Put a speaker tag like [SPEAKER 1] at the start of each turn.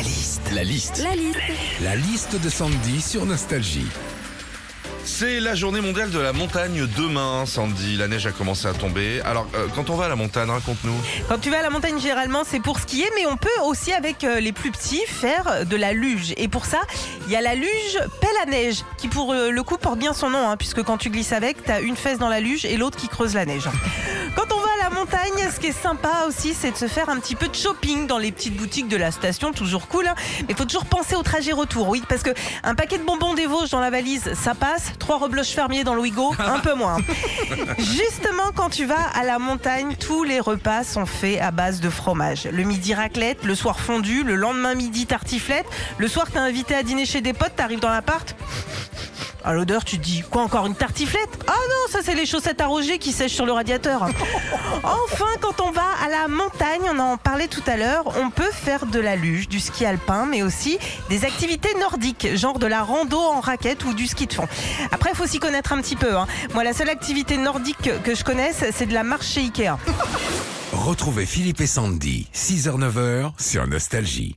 [SPEAKER 1] La liste. La liste.
[SPEAKER 2] La liste.
[SPEAKER 1] La liste de Sandy sur Nostalgie.
[SPEAKER 3] C'est la journée mondiale de la montagne demain, Sandy. La neige a commencé à tomber. Alors, euh, quand on va à la montagne, raconte-nous.
[SPEAKER 4] Quand tu vas à la montagne, généralement, c'est pour skier, mais on peut aussi, avec euh, les plus petits, faire de la luge. Et pour ça, il y a la luge pelle à neige, qui pour euh, le coup porte bien son nom, hein, puisque quand tu glisses avec, tu as une fesse dans la luge et l'autre qui creuse la neige. Quand on la montagne, ce qui est sympa aussi, c'est de se faire un petit peu de shopping dans les petites boutiques de la station, toujours cool. hein. Mais il faut toujours penser au trajet retour, oui, parce que un paquet de bonbons des Vosges dans la valise, ça passe. Trois rebloches fermiers dans le Ouigo, un peu moins. Justement, quand tu vas à la montagne, tous les repas sont faits à base de fromage. Le midi raclette, le soir fondu, le lendemain midi tartiflette. Le soir, t'es invité à dîner chez des potes, t'arrives dans l'appart. À l'odeur, tu te dis quoi encore une tartiflette? Ah non, ça c'est les chaussettes à Roger qui sèchent sur le radiateur. Enfin, quand on va à la montagne, on en parlait tout à l'heure, on peut faire de la luge, du ski alpin, mais aussi des activités nordiques, genre de la rando en raquette ou du ski de fond. Après, il faut s'y connaître un petit peu. hein. Moi, la seule activité nordique que- que je connaisse, c'est de la marche chez Ikea.
[SPEAKER 1] Retrouvez Philippe et Sandy, 6h-9h sur Nostalgie.